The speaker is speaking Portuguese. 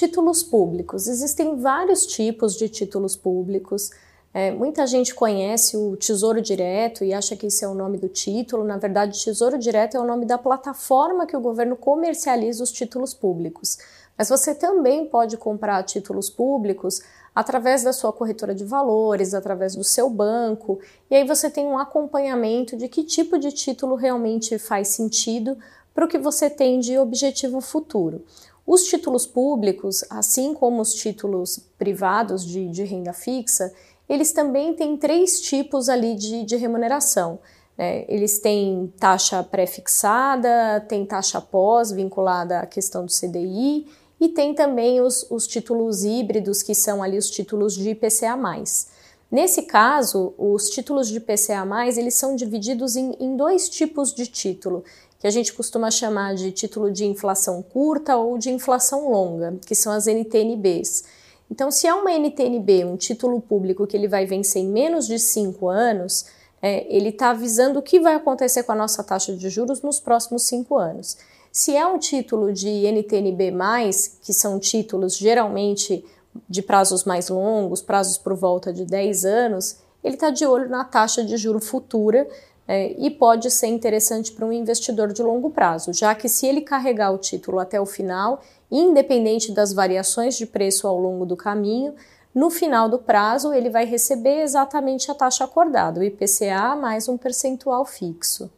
Títulos públicos. Existem vários tipos de títulos públicos. É, muita gente conhece o Tesouro Direto e acha que esse é o nome do título. Na verdade, Tesouro Direto é o nome da plataforma que o governo comercializa os títulos públicos. Mas você também pode comprar títulos públicos através da sua corretora de valores, através do seu banco, e aí você tem um acompanhamento de que tipo de título realmente faz sentido para o que você tem de objetivo futuro. Os títulos públicos, assim como os títulos privados de, de renda fixa, eles também têm três tipos ali de, de remuneração. É, eles têm taxa pré-fixada, tem taxa pós vinculada à questão do CDI e tem também os, os títulos híbridos, que são ali os títulos de IPCA+. Nesse caso, os títulos de IPCA+, eles são divididos em, em dois tipos de título, que a gente costuma chamar de título de inflação curta ou de inflação longa, que são as NTNBs. Então, se é uma NTNB, um título público que ele vai vencer em menos de cinco anos, é, ele está avisando o que vai acontecer com a nossa taxa de juros nos próximos cinco anos. Se é um título de NTNB, que são títulos geralmente de prazos mais longos, prazos por volta de 10 anos, ele está de olho na taxa de juro futura é, e pode ser interessante para um investidor de longo prazo, já que se ele carregar o título até o final, independente das variações de preço ao longo do caminho, no final do prazo ele vai receber exatamente a taxa acordada, o IPCA mais um percentual fixo.